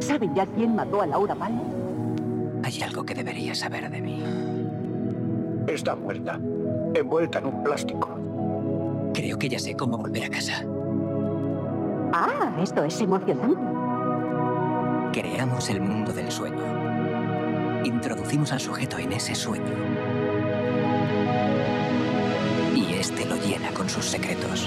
¿Saben ya quién mató a Laura Palmer? Hay algo que debería saber de mí. Está muerta, envuelta en un plástico. Creo que ya sé cómo volver a casa. Ah, esto es emocionante. Creamos el mundo del sueño. Introducimos al sujeto en ese sueño. Y este lo llena con sus secretos.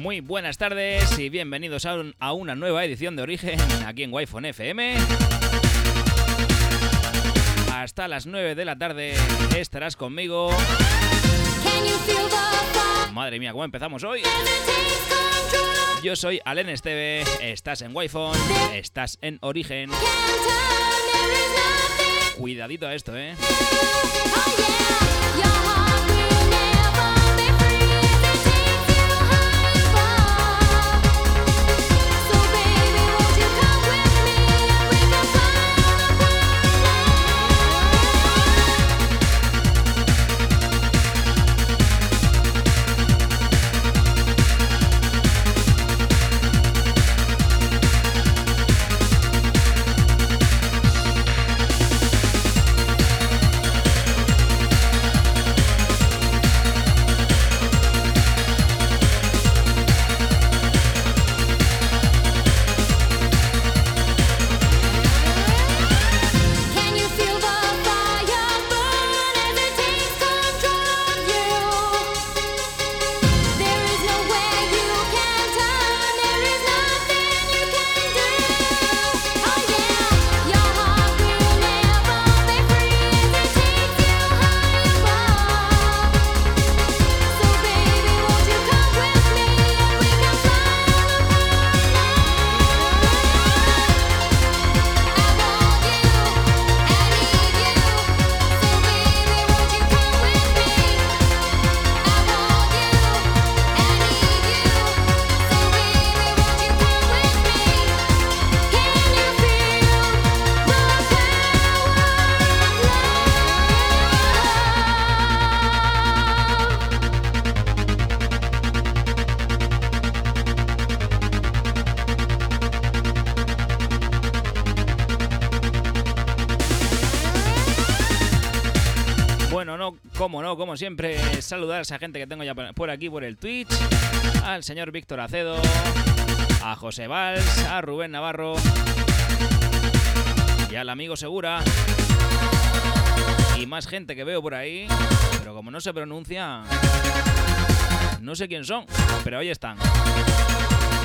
Muy buenas tardes y bienvenidos a, un- a una nueva edición de Origen aquí en Wi-Fi FM. Hasta las 9 de la tarde estarás conmigo. Madre mía, ¿cómo empezamos hoy? Yo soy Alen Esteve, estás en Wi-Fi, estás en Origen. Cuidadito a esto, ¿eh? No, como siempre, saludar a esa gente que tengo ya por por aquí por el Twitch, al señor Víctor Acedo, a José Valls, a Rubén Navarro y al amigo Segura. Y más gente que veo por ahí, pero como no se pronuncia, no sé quién son, pero ahí están.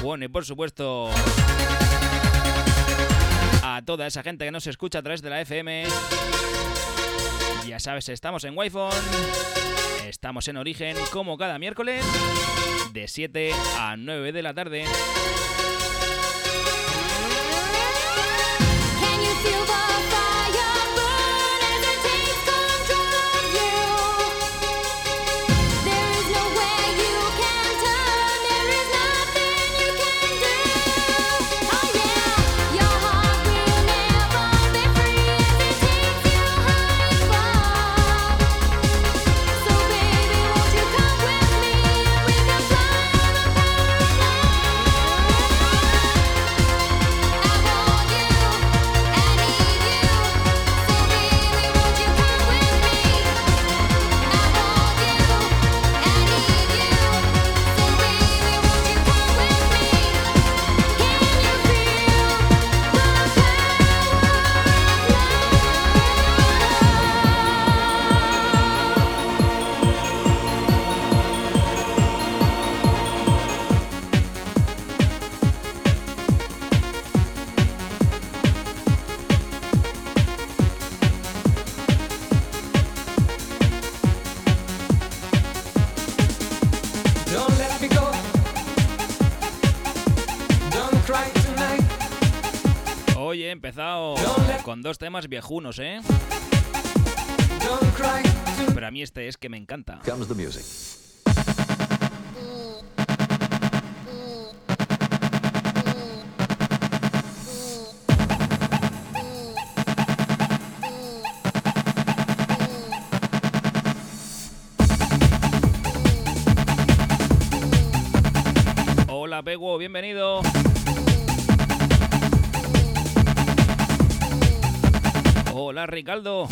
Bueno, y por supuesto, a toda esa gente que nos escucha a través de la FM. Ya sabes, estamos en Wi-Fi, estamos en Origen como cada miércoles de 7 a 9 de la tarde. dos temas viejunos, ¿eh? Pero a mí este es que me encanta. Comes the music. Ricardo.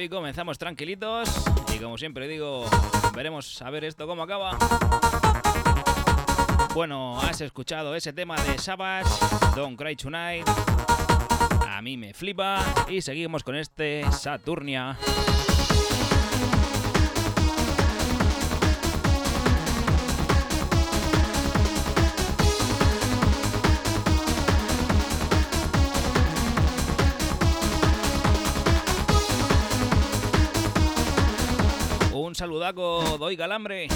hoy comenzamos tranquilitos y como siempre digo, veremos a ver esto cómo acaba. Bueno, has escuchado ese tema de Savage, Don't Cry Tonight. A mí me flipa y seguimos con este Saturnia. Doy calambre.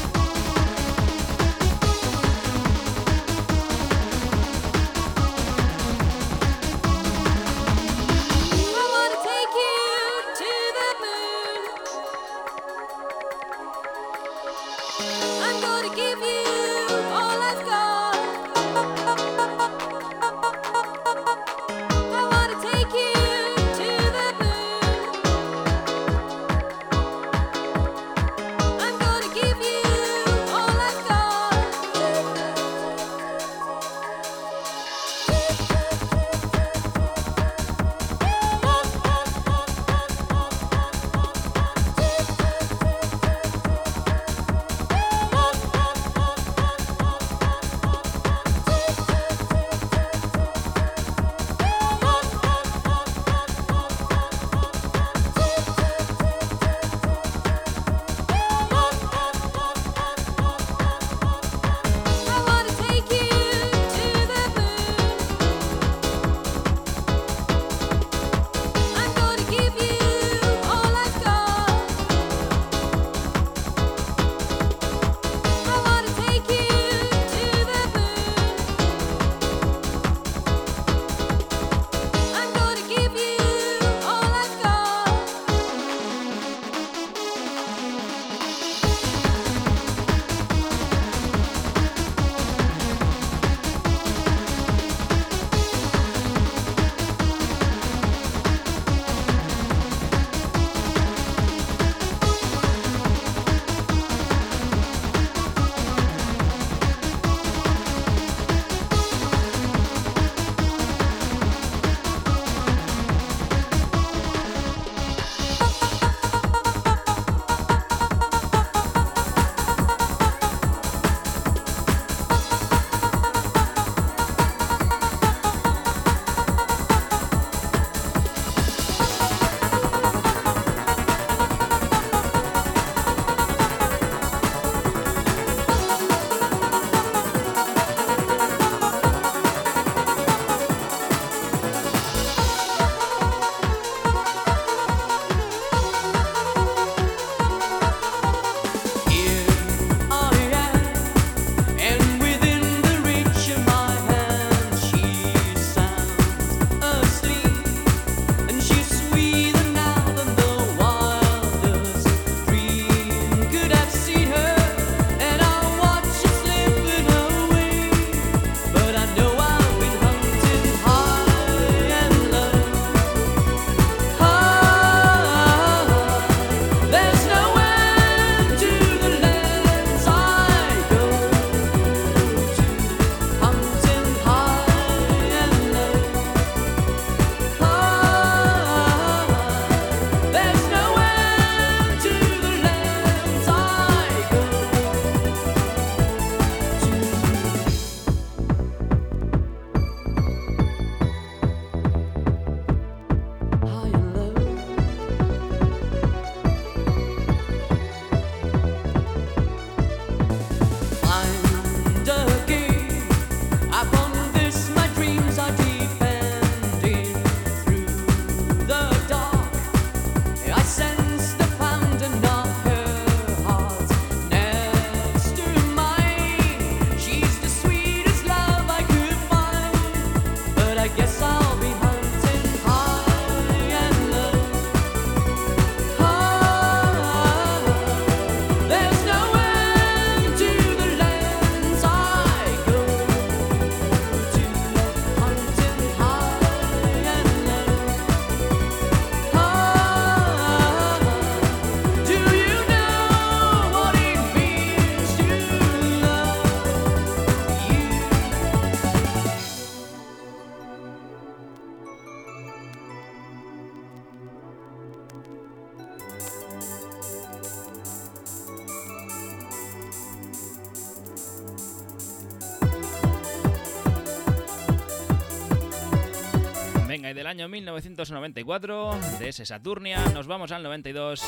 año 1994, de ese Saturnia, nos vamos al 92,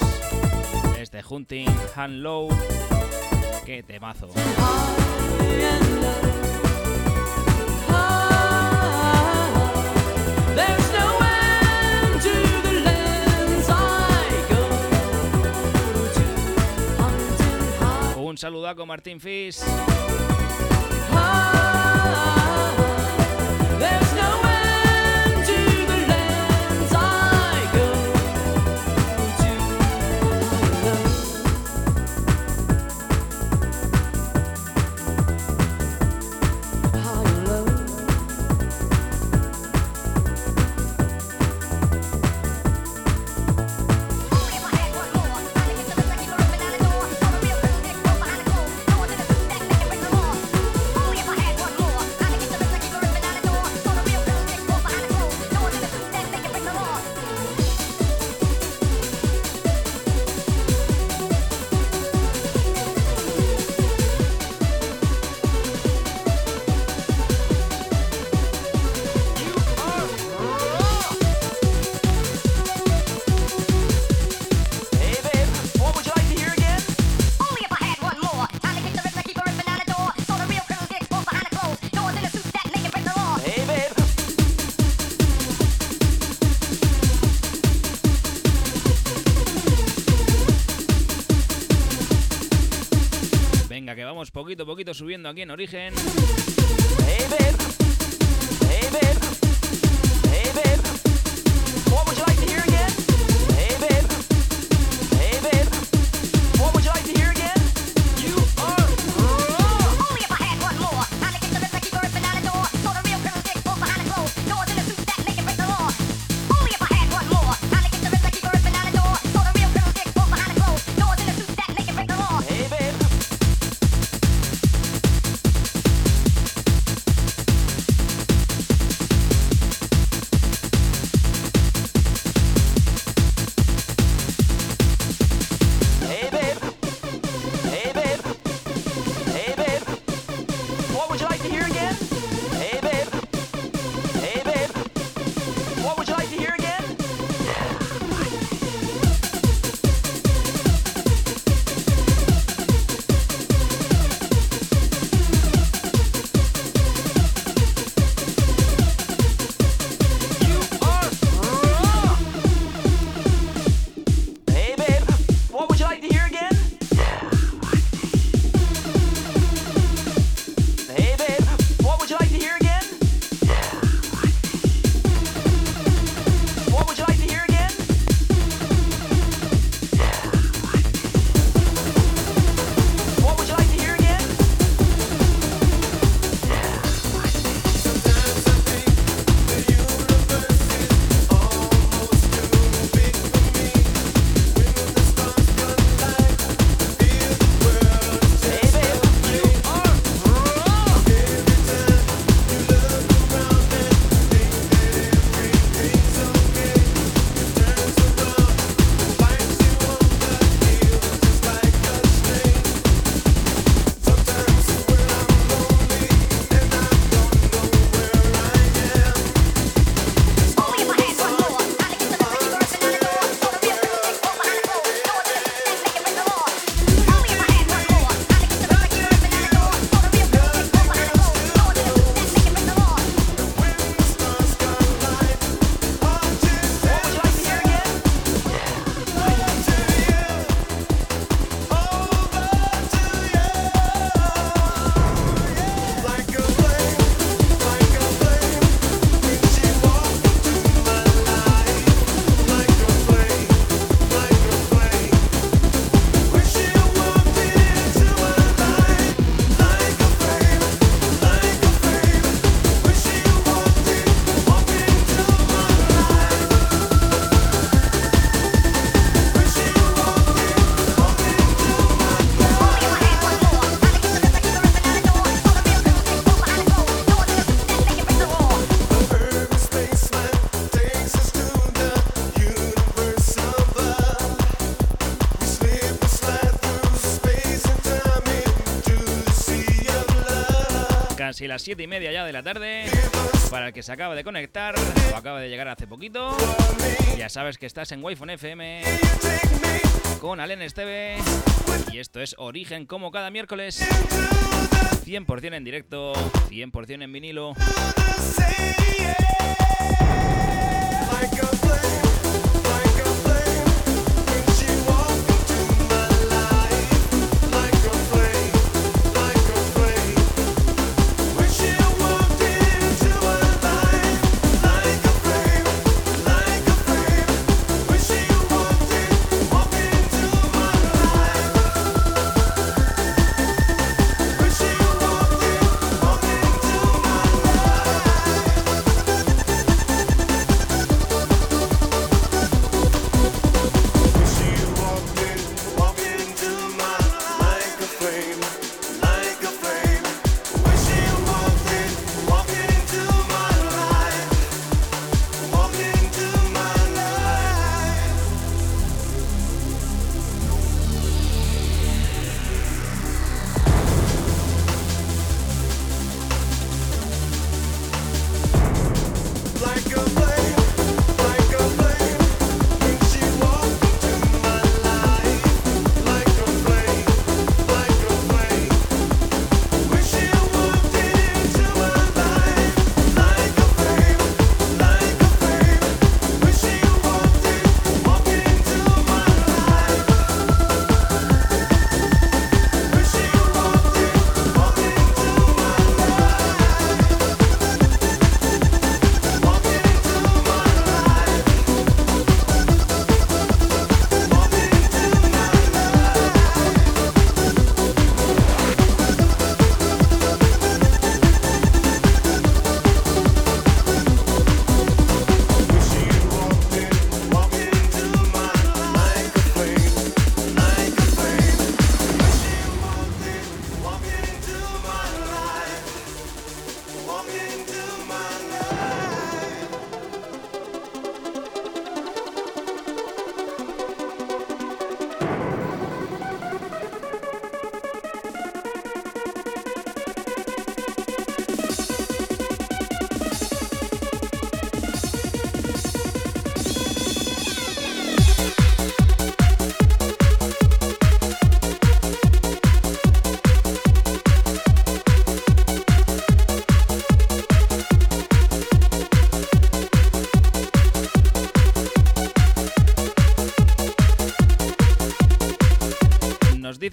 este Hunting Han Low. ¡Qué temazo! Un saludaco Martín Fis. there's no poquito a poquito subiendo aquí en Origen. Pues casi las 7 y media ya de la tarde. Para el que se acaba de conectar o acaba de llegar hace poquito, ya sabes que estás en Wi-Fi FM con Alen Esteve. Y esto es Origen como cada miércoles. 100% en directo, 100% en vinilo.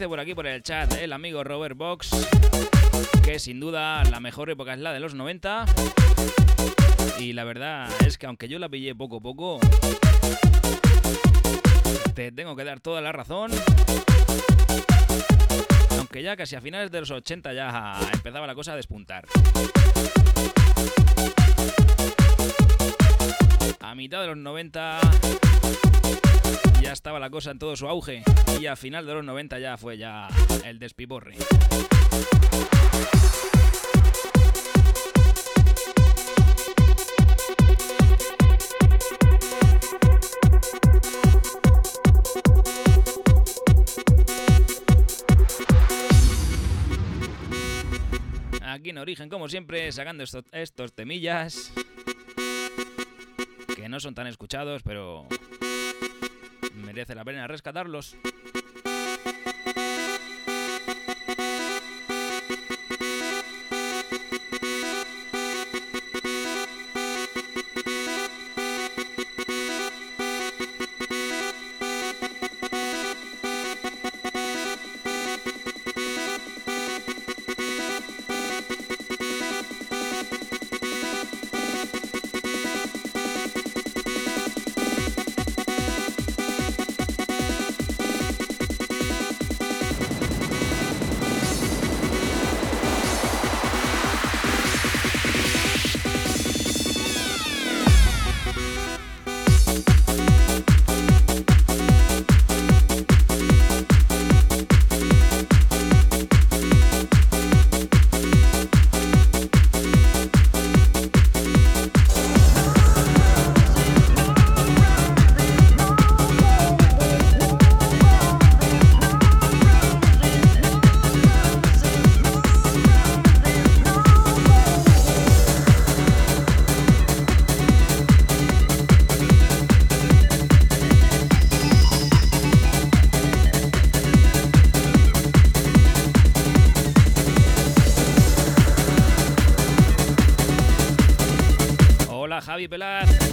Por aquí por el chat el amigo Robert Box que sin duda la mejor época es la de los 90. Y la verdad es que aunque yo la pillé poco a poco, te tengo que dar toda la razón. Aunque ya casi a finales de los 80 ya empezaba la cosa a despuntar. A mitad de los 90 ya estaba la cosa en todo su auge y a final de los 90 ya fue ya el despiporre. Aquí en Origen, como siempre, sacando estos, estos temillas que no son tan escuchados, pero merece la pena rescatarlos.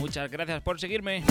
Muchas gracias por seguirme.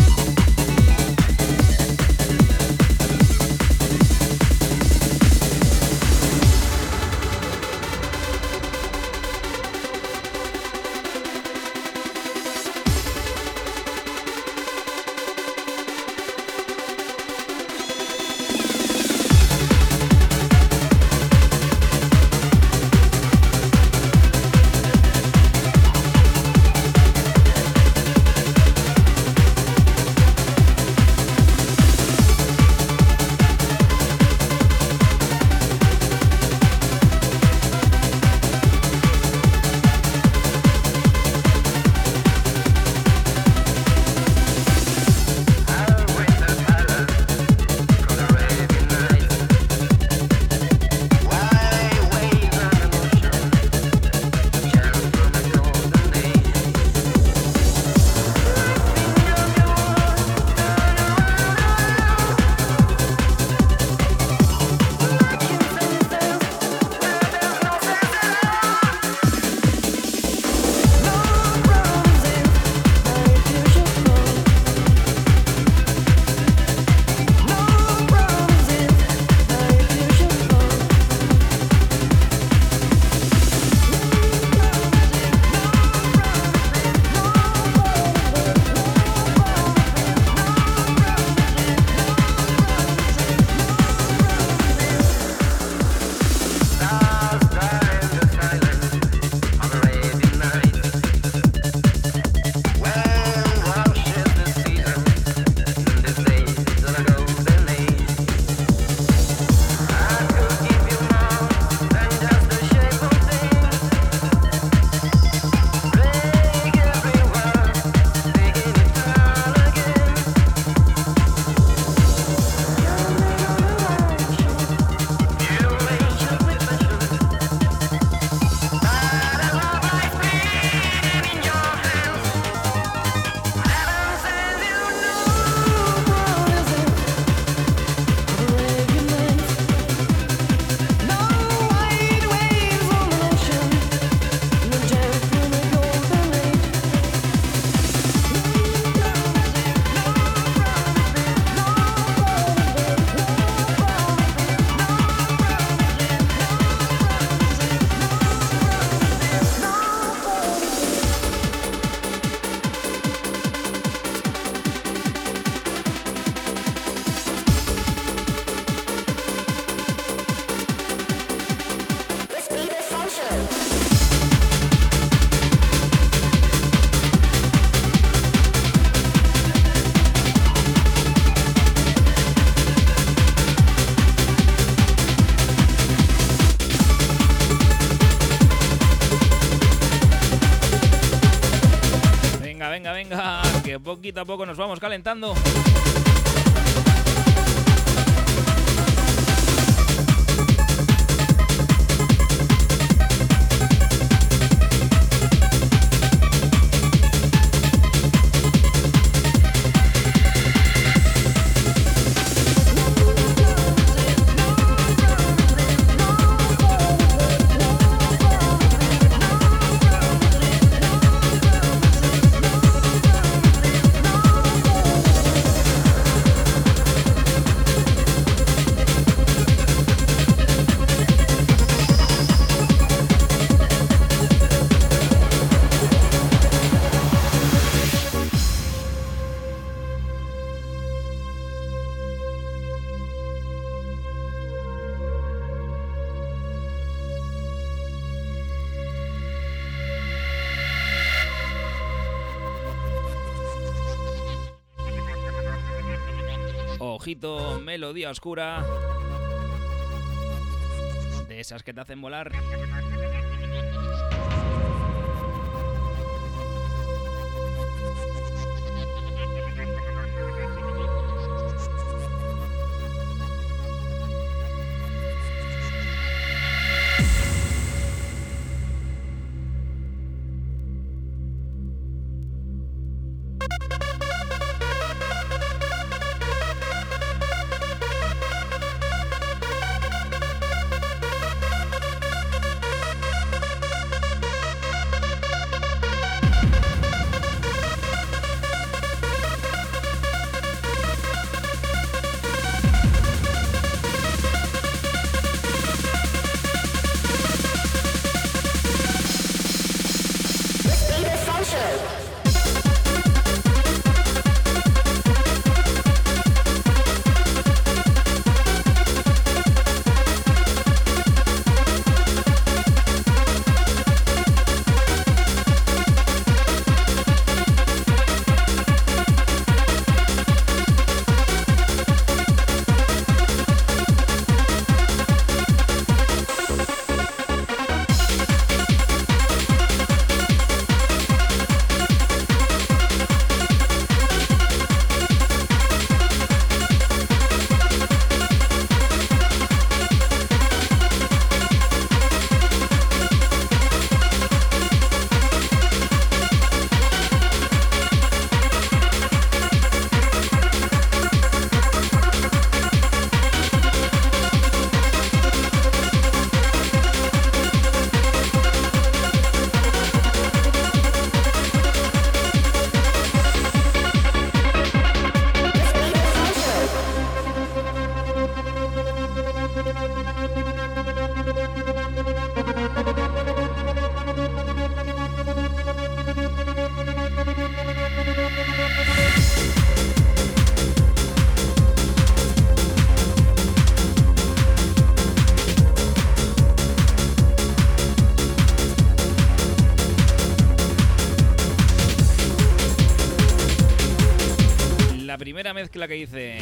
Poquito a poco nos vamos calentando. Melodía oscura. De esas que te hacen volar. Mezcla que hice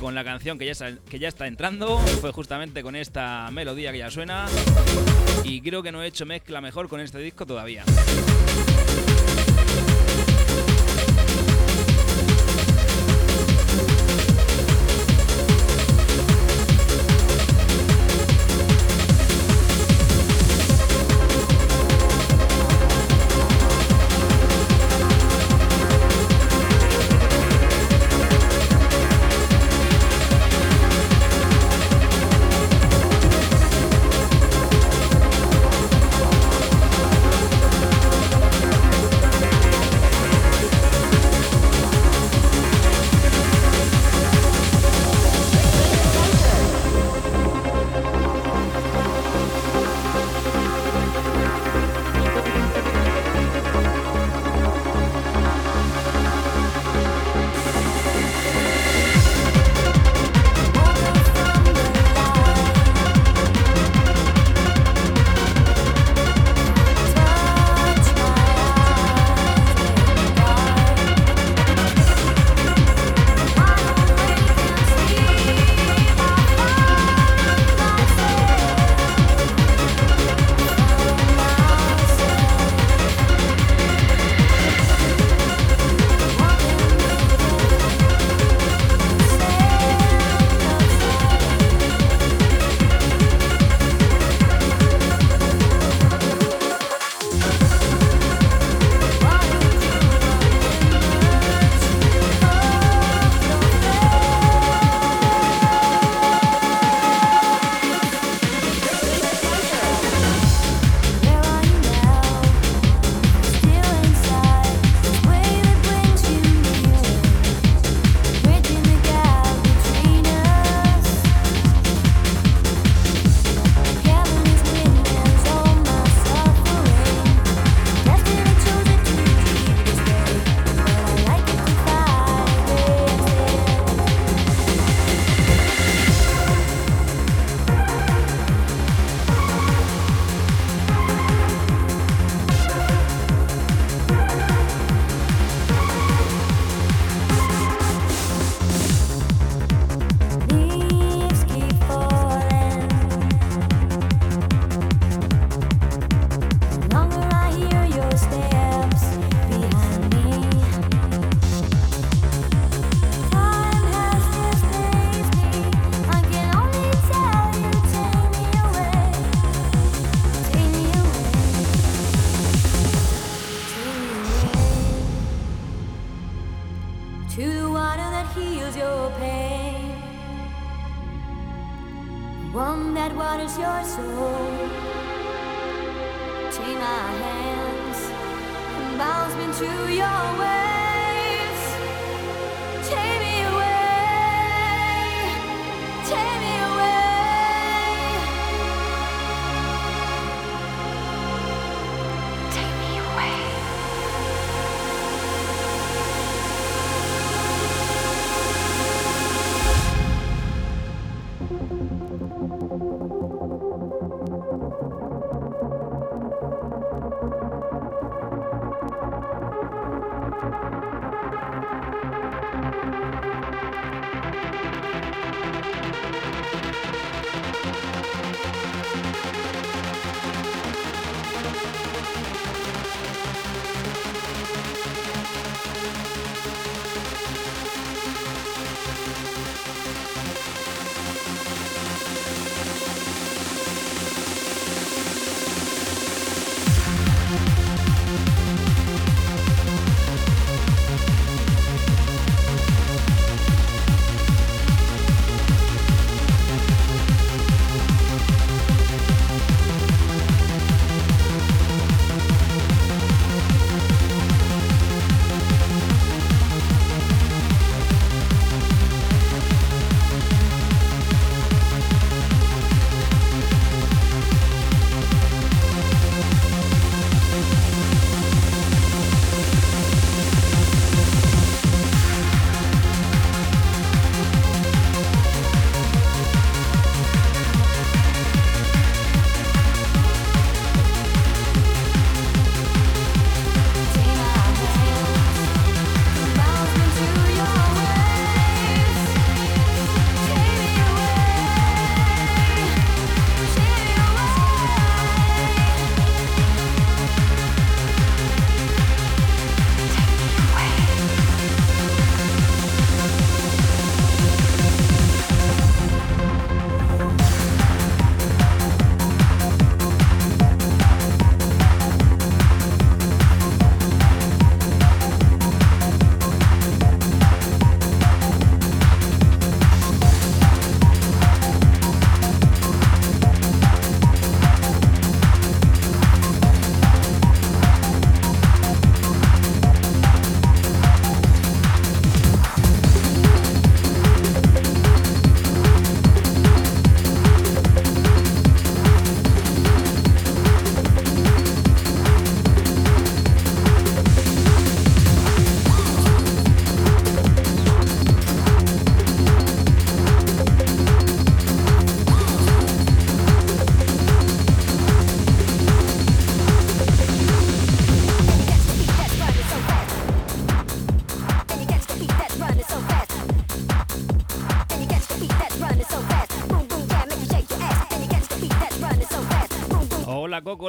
con la canción que ya, que ya está entrando fue justamente con esta melodía que ya suena. Y creo que no he hecho mezcla mejor con este disco todavía.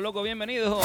Loco, bienvenido.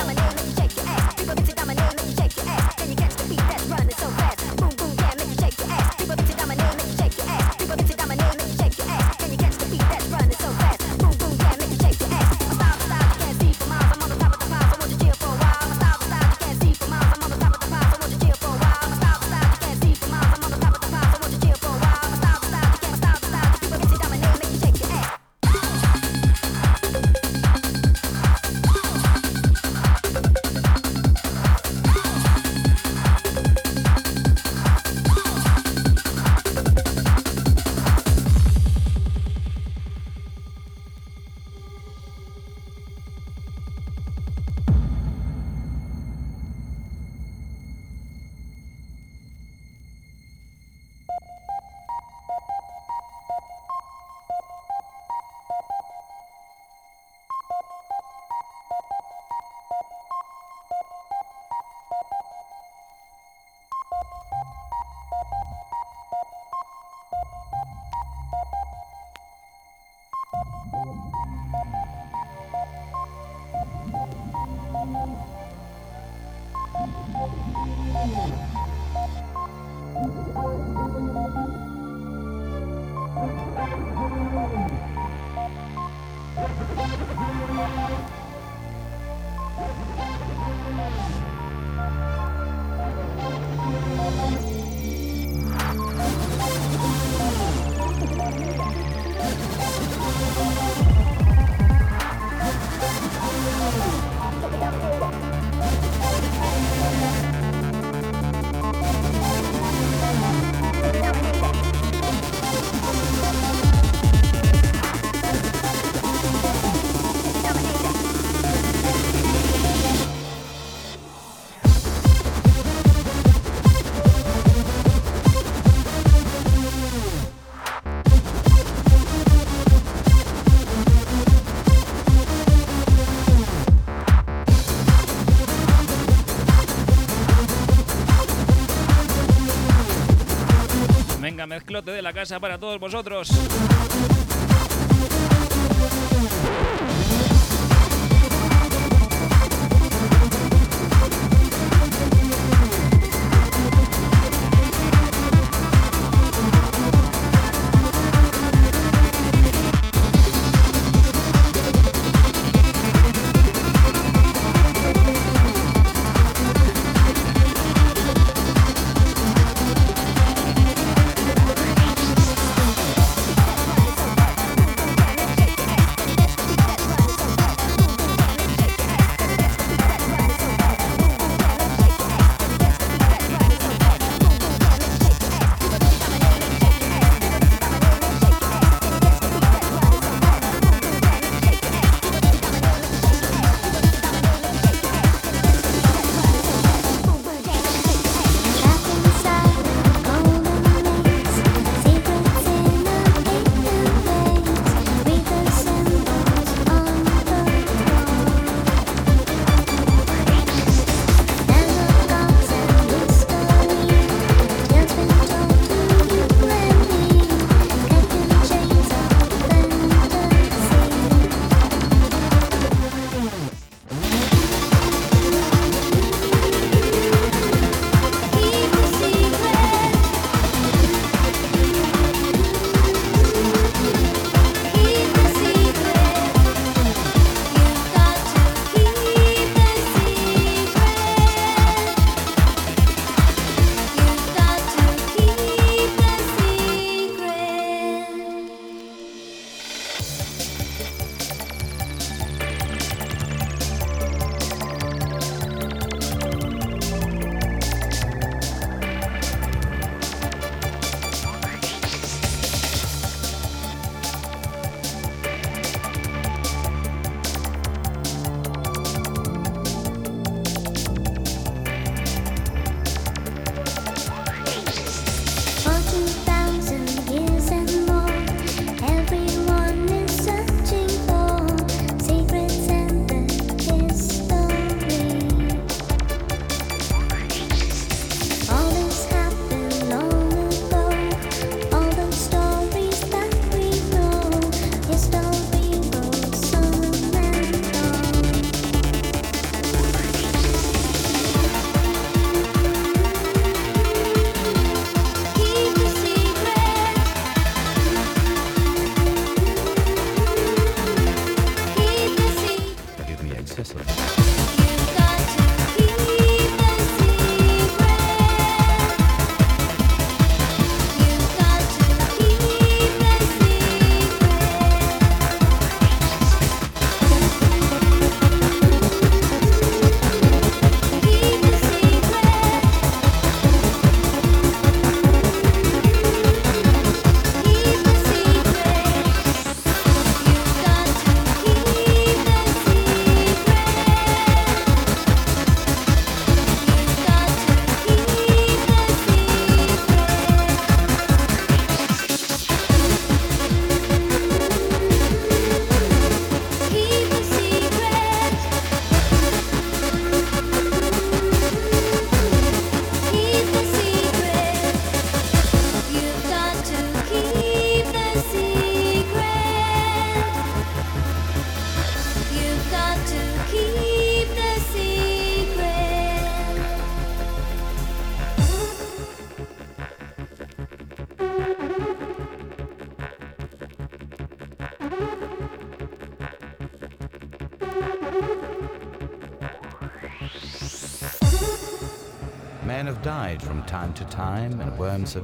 Mezclote de la casa para todos vosotros.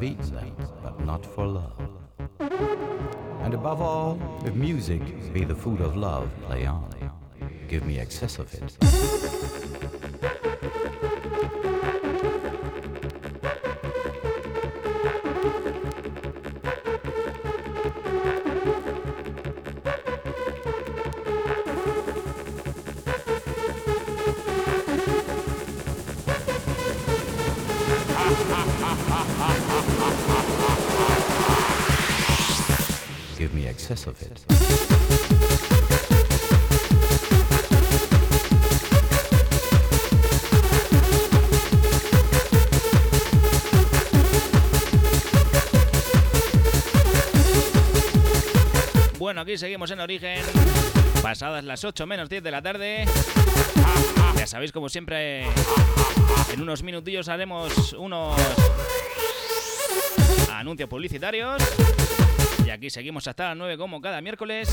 Eaten them, but not for love. And above all, if music be the food of love, play on. Give me excess of it. Bueno, aquí seguimos en origen. Pasadas las 8 menos 10 de la tarde. Ya sabéis, como siempre, en unos minutillos haremos unos anuncios publicitarios. Y aquí seguimos hasta las 9 como cada miércoles.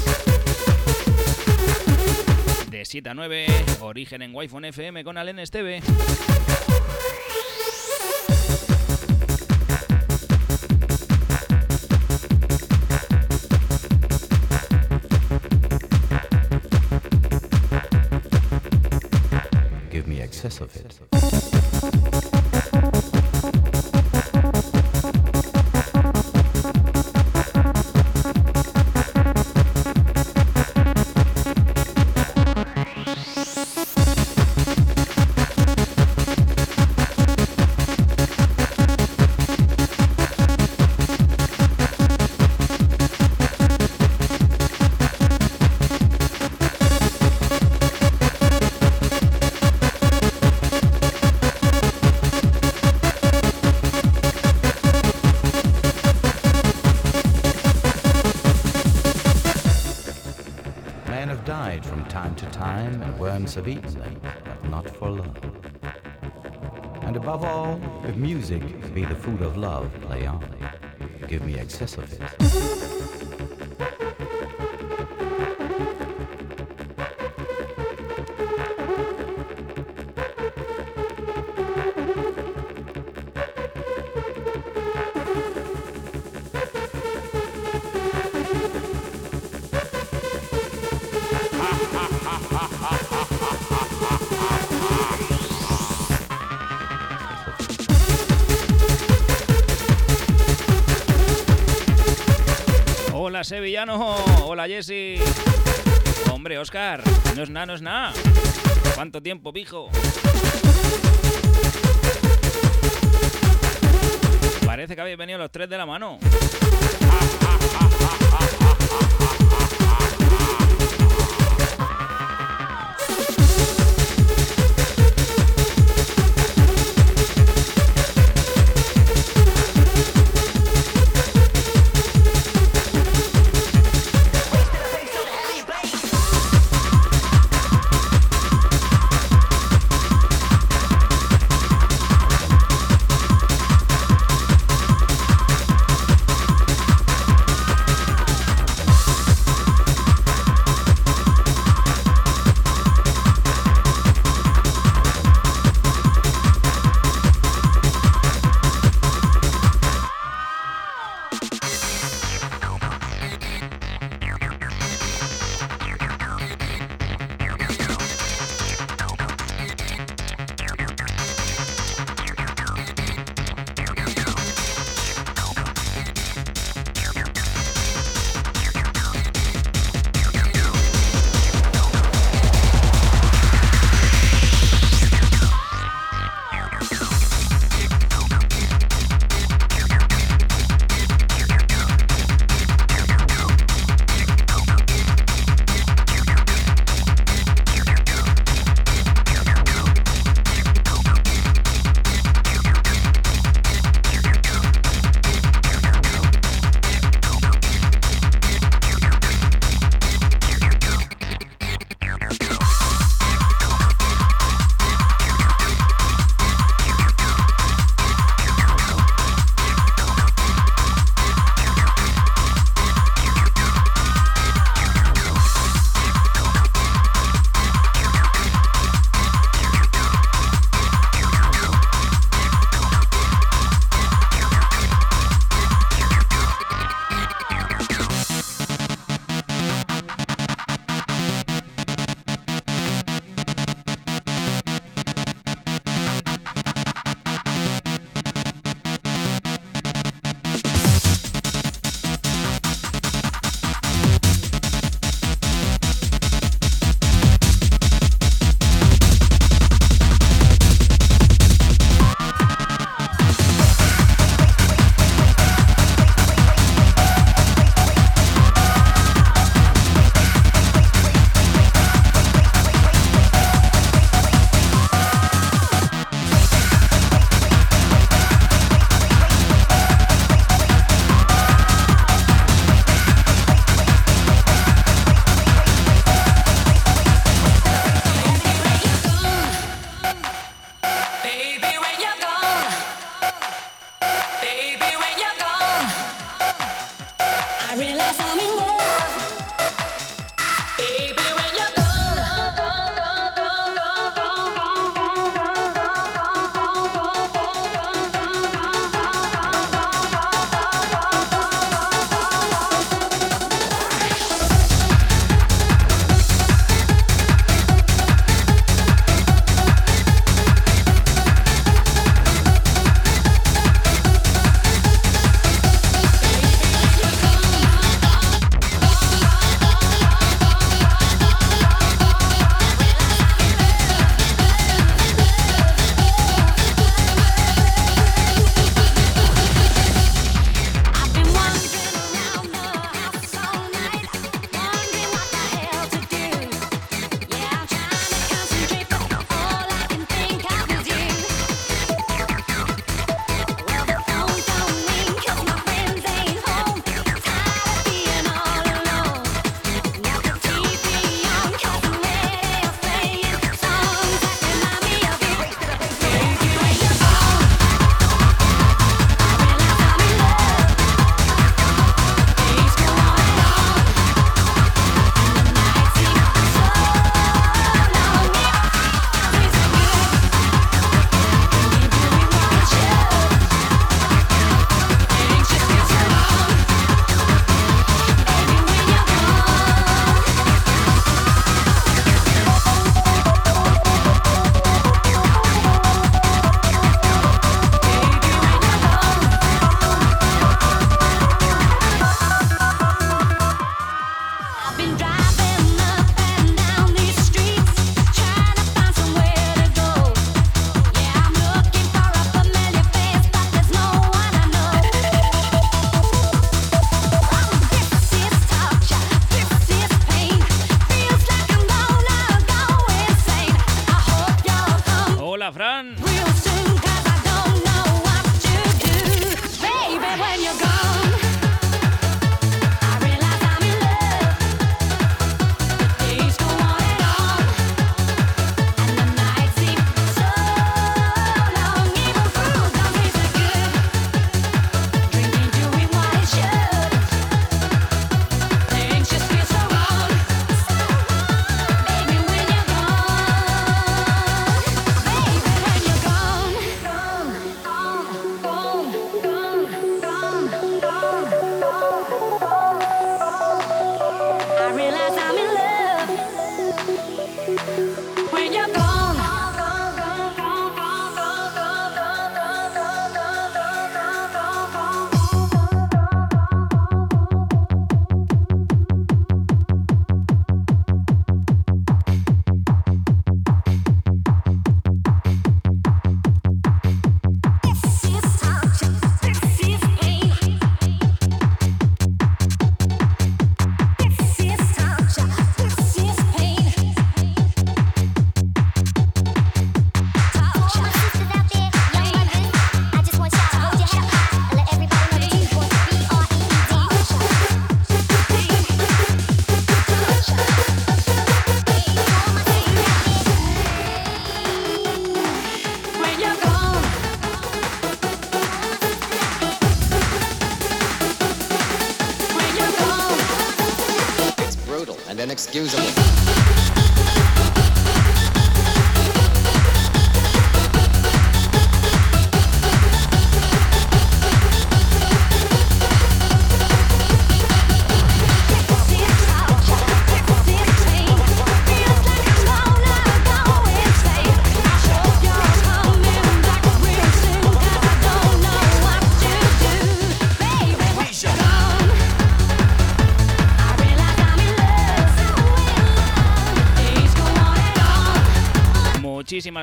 De 7 a 9, origen en Wi-Fi FM con Alen Esteve. Give me excess of it. Worms have but not for love. And above all, if music be the food of love, play on. Give me excess of it. Hola, Jessy. Hombre, Oscar. No es nada, no es nada. ¿Cuánto tiempo, pijo? Parece que habéis venido los tres de la mano.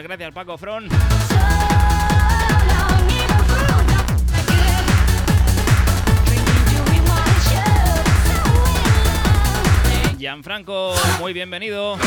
Gracias, Paco Fron. Gianfranco, muy bienvenido.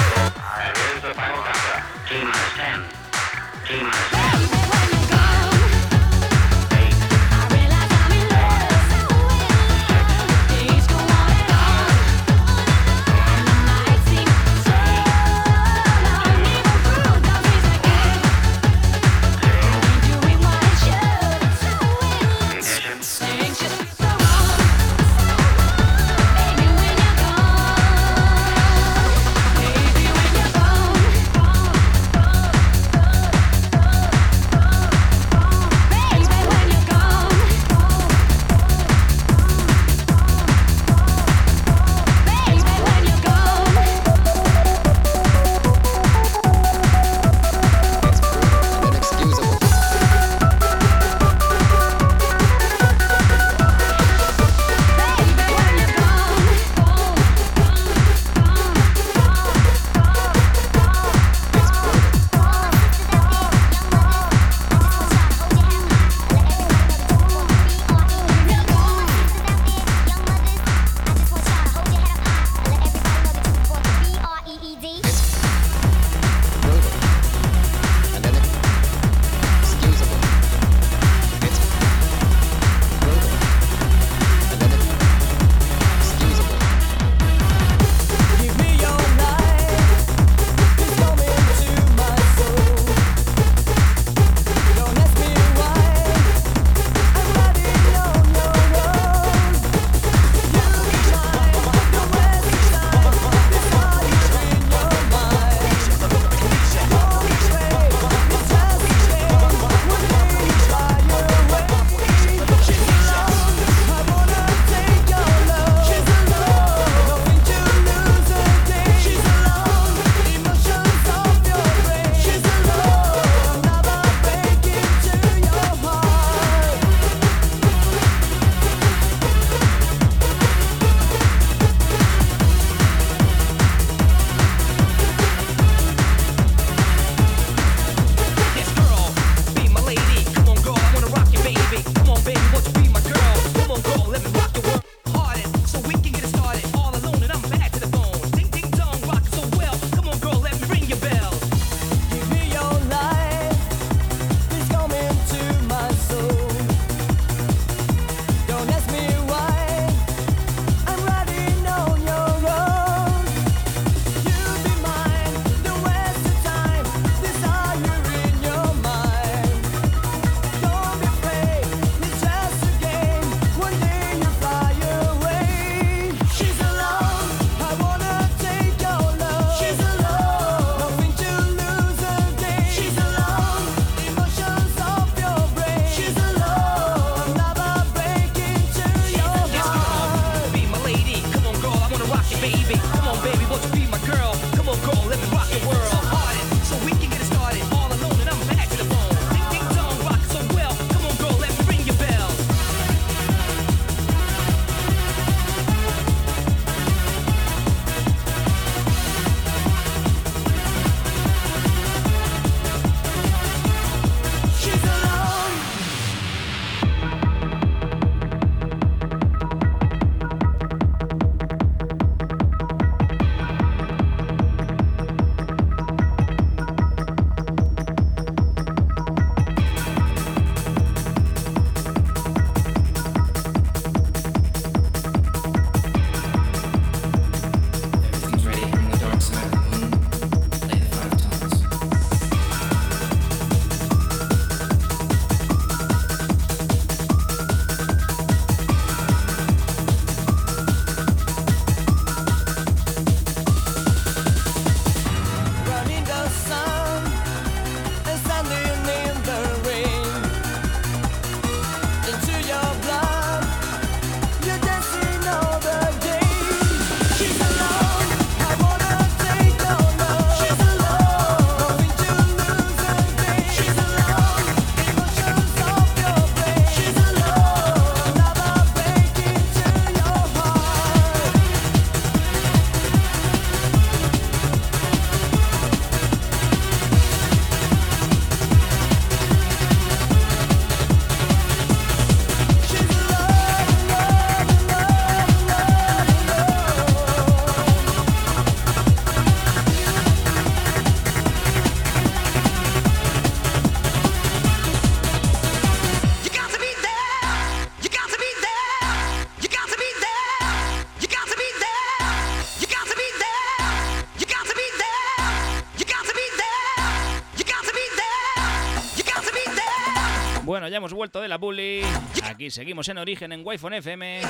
Vuelto de la bully. Aquí seguimos en origen en Wi-Fi FM.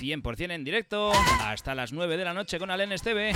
100% en directo. Hasta las 9 de la noche con Alen Esteve.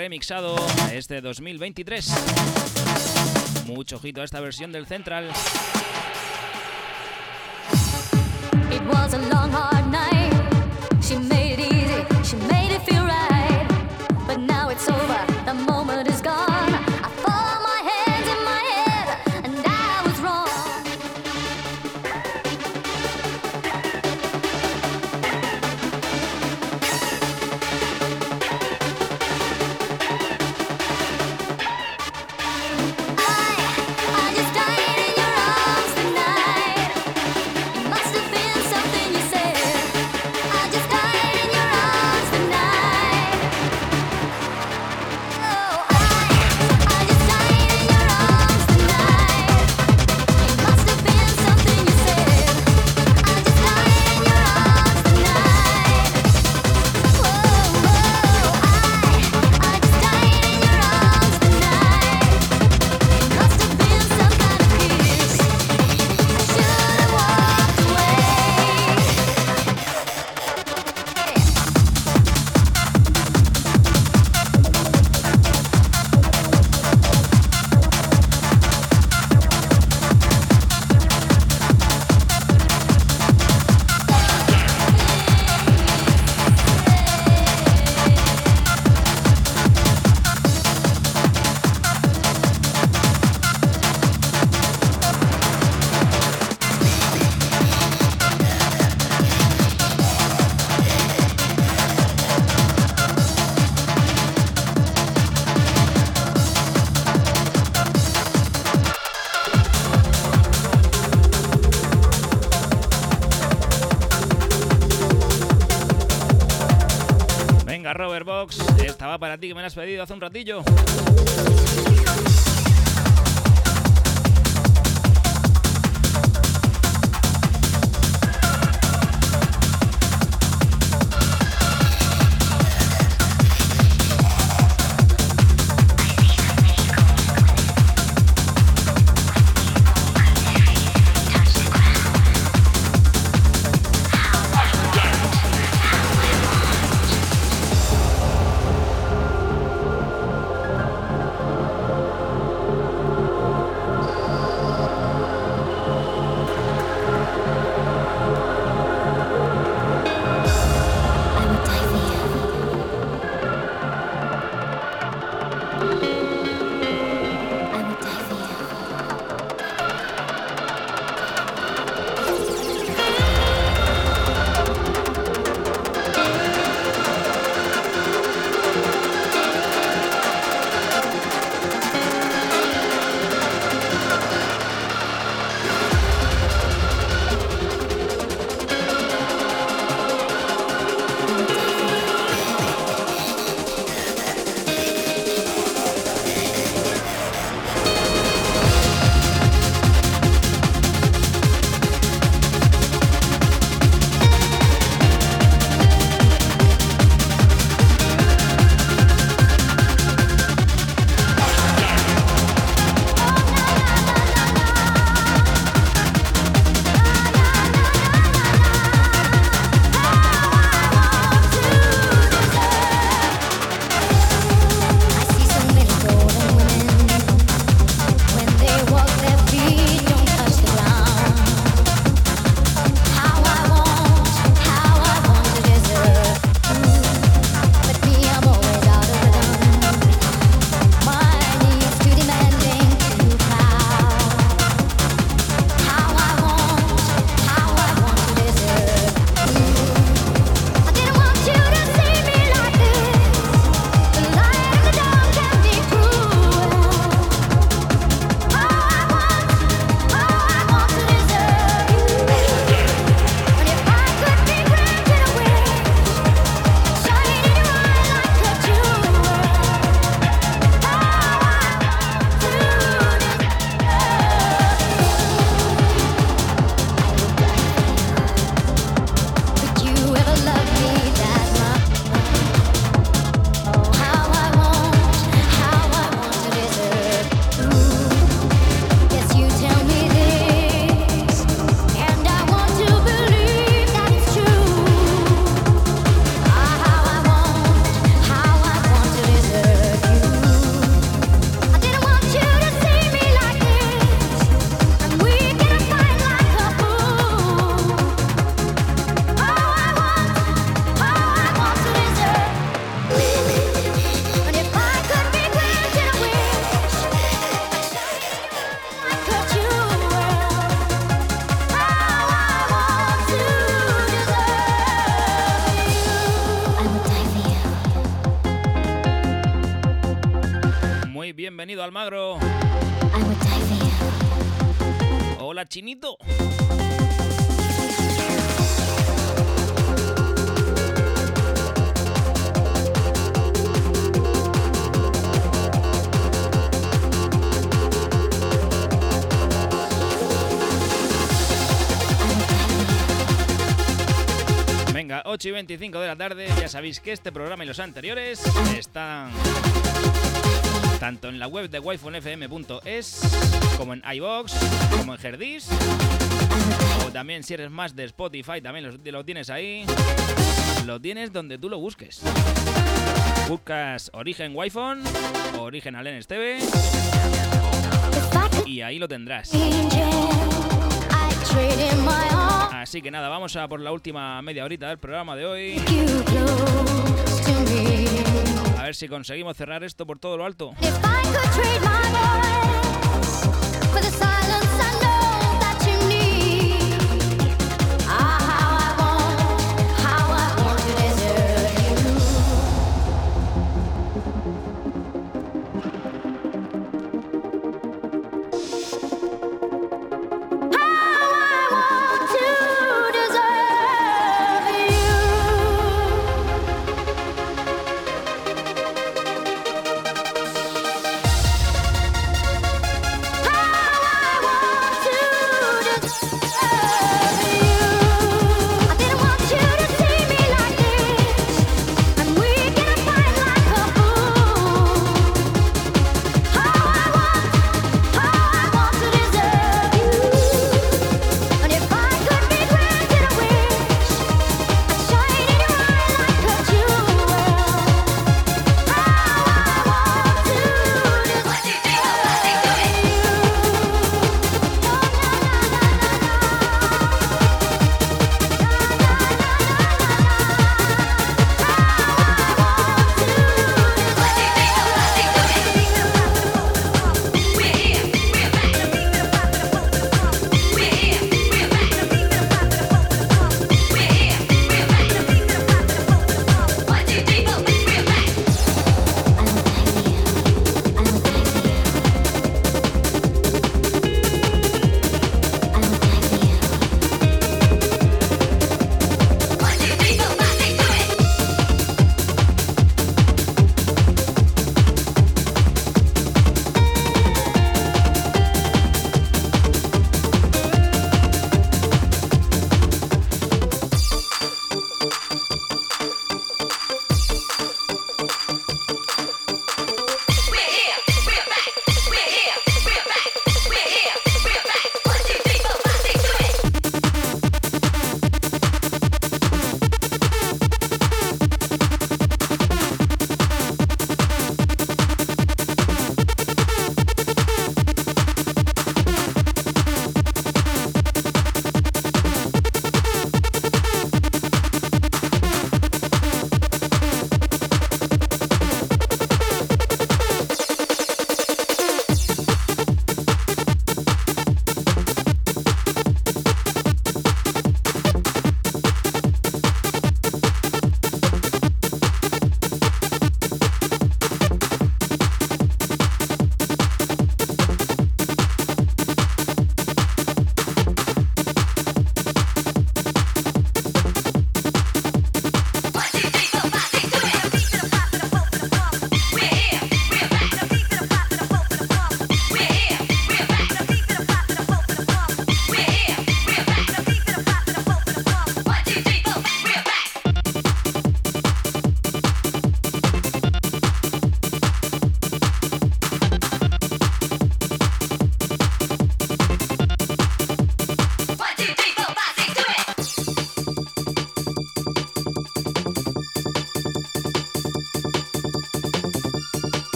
remixado este 2023. Mucho ojito a esta versión del Central. para ti que me has pedido hace un ratillo. Bienvenido Almagro. Hola Chinito. Venga, 8 y 25 de la tarde, ya sabéis que este programa y los anteriores están tanto en la web de wifonfm.es como en iBox, como en Herdis, o también si eres más de Spotify, también lo, tienes ahí. Lo tienes donde tú lo busques. Buscas Origen wi Origen Alenes TV y ahí lo tendrás. Así que nada, vamos a por la última media horita del programa de hoy. Ver si conseguimos cerrar esto por todo lo alto.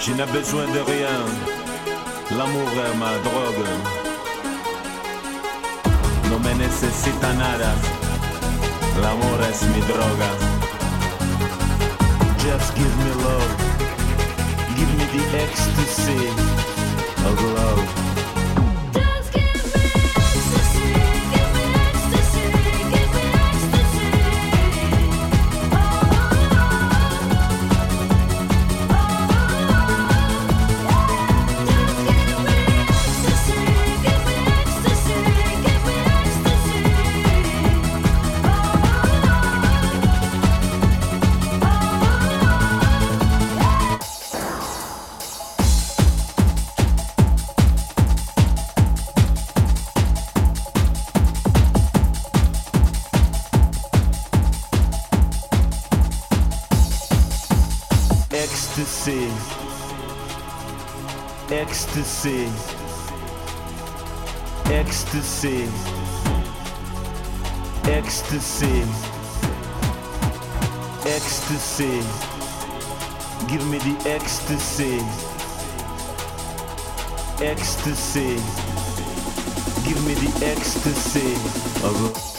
Je n'ai besoin de rien. L'amour est ma drogue. No me necesita nada. L'amor es mi droga. Just give me love. Give me the ecstasy of love. Ecstasy. Ecstasy. Ecstasy. Ecstasy. Give me the ecstasy. Ecstasy. Give me the ecstasy of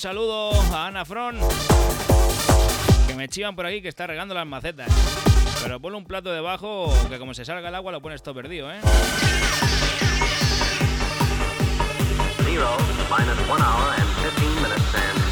saludo a Ana Fron. Que me chivan por aquí que está regando las macetas. Pero ponle un plato debajo que como se salga el agua lo pones todo perdido, ¿eh? Zero, minus one hour and 15 minutes and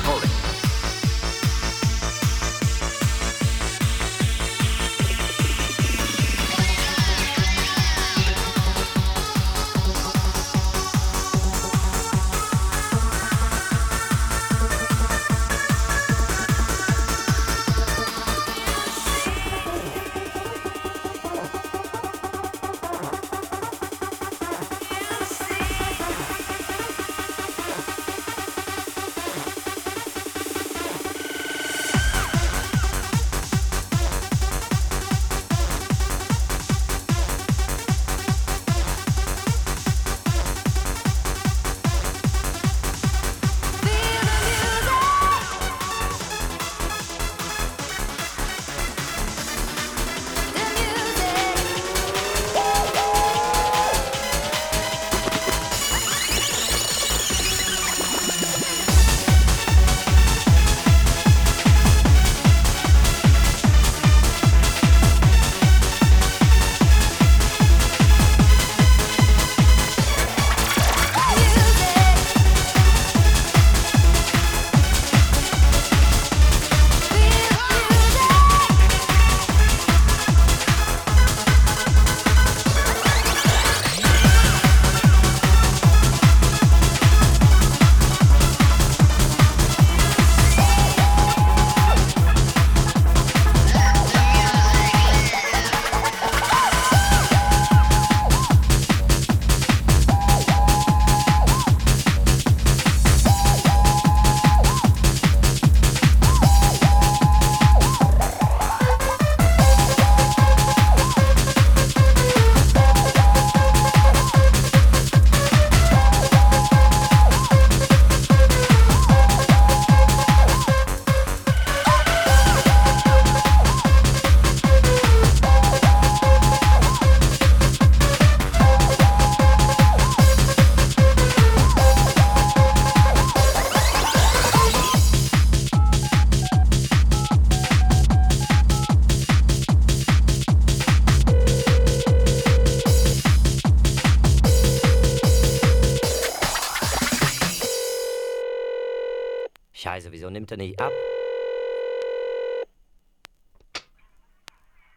nicht ab?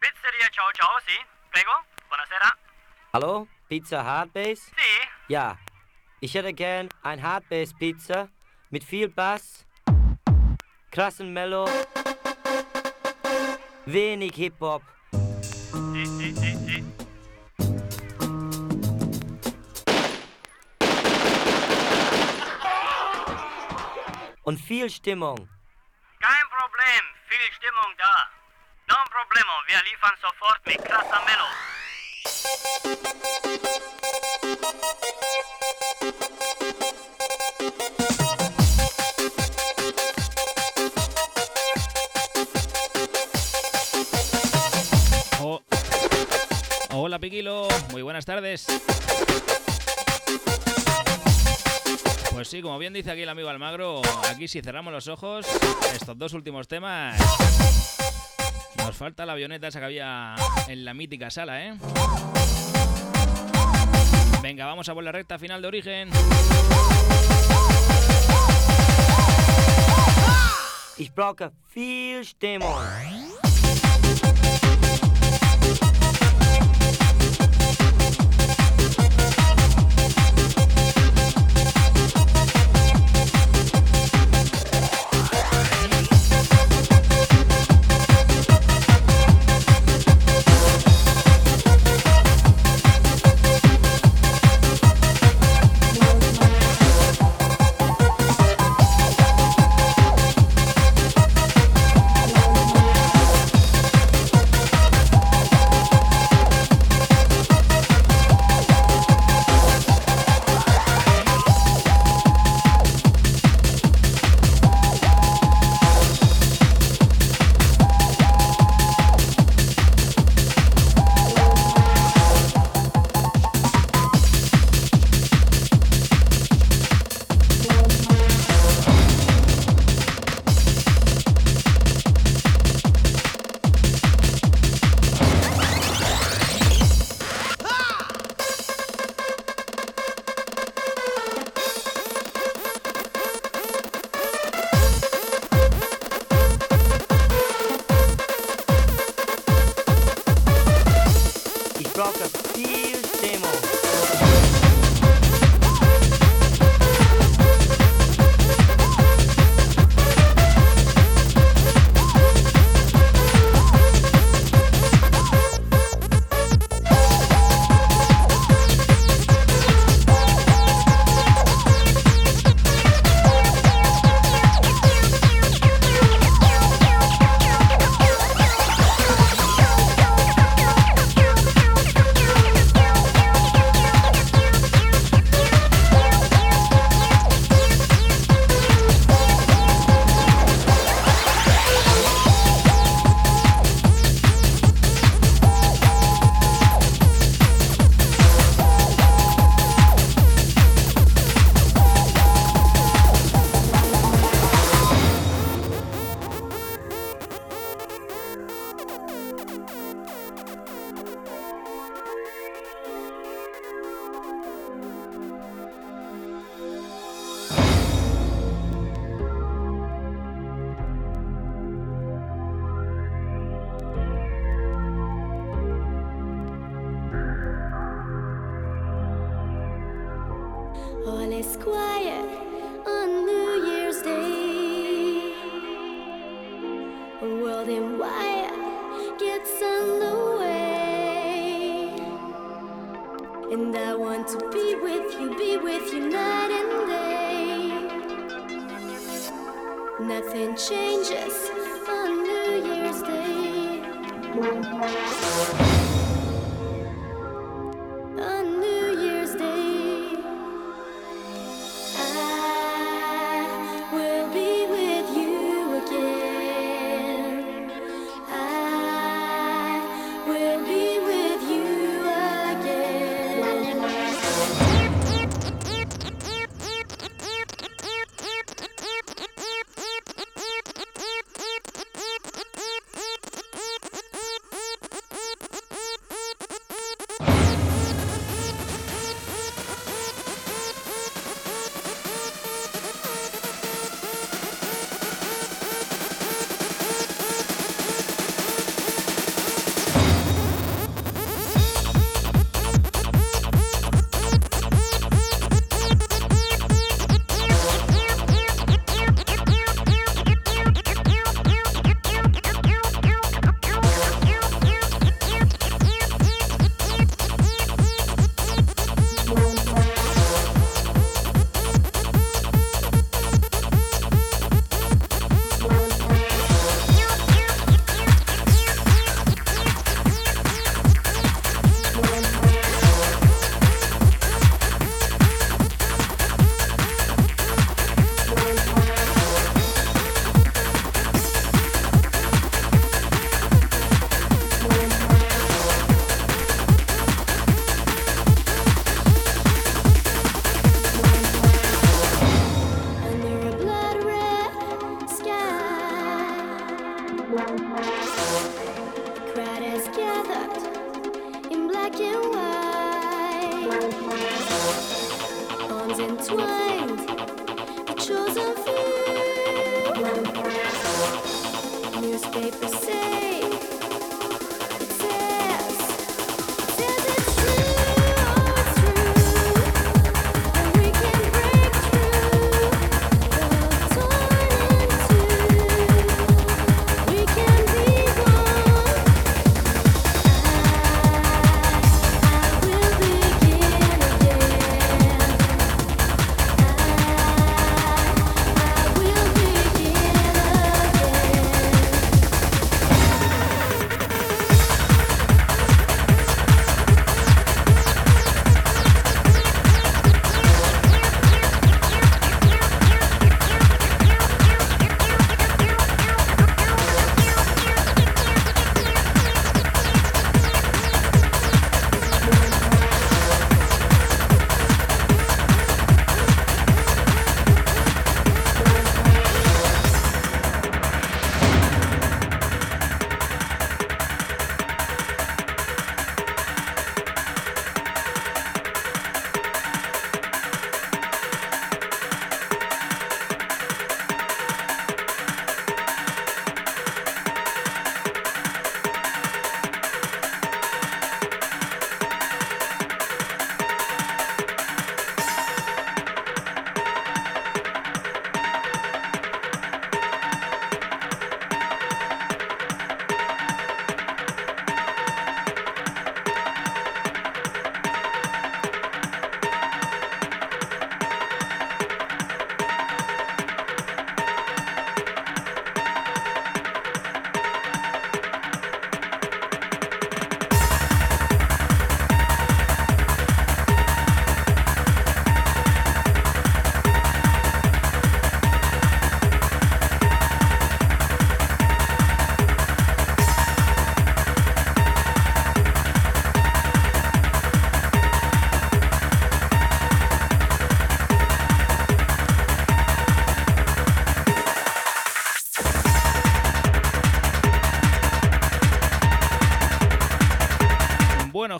Pizzeria Ciao Ciao, sì? Prego, buonasera. Hallo? Pizza Hardbase? Sì? Ja. Ich hätte gern ein Hardbase Pizza mit viel Bass, krassen Mellow, wenig Hip-Hop. Und viel Stimmung. Kein Problem, viel Stimmung da. Non problemo, wir liefern sofort mit krasser Mello. Oh. Hola Piquilo, muy buenas tardes. Pues sí, como bien dice aquí el amigo Almagro, aquí si cerramos los ojos, estos dos últimos temas, nos falta la avioneta esa que había en la mítica sala, ¿eh? Venga, vamos a por la recta final de origen. Ich brauche viel.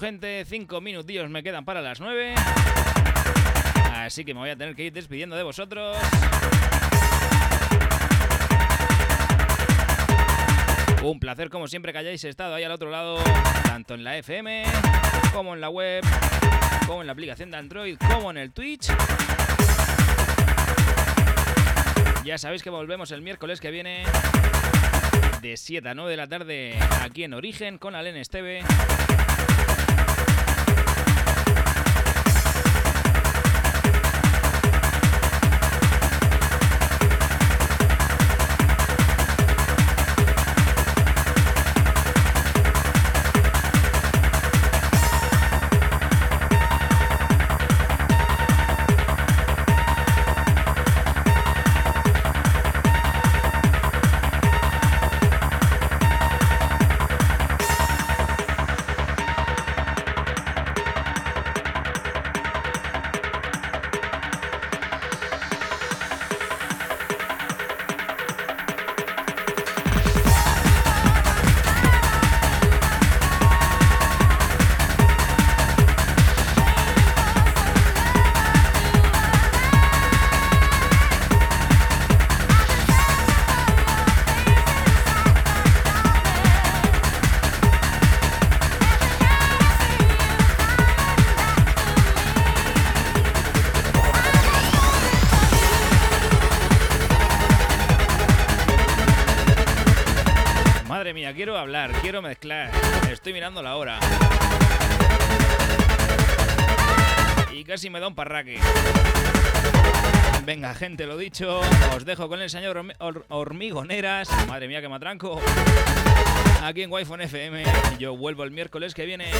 Gente, cinco minutillos me quedan para las 9. Así que me voy a tener que ir despidiendo de vosotros. Un placer como siempre que hayáis estado ahí al otro lado, tanto en la FM, como en la web, como en la aplicación de Android, como en el Twitch. Ya sabéis que volvemos el miércoles que viene de 7 a 9 de la tarde aquí en Origen con Alen Esteve. Quiero mezclar. Estoy mirando la hora. Y casi me da un parraque. Venga, gente, lo dicho. Os dejo con el señor Hormi- Hor- Hormigoneras. Madre mía, que me atranco. Aquí en Wi-Fi FM. Yo vuelvo el miércoles que viene.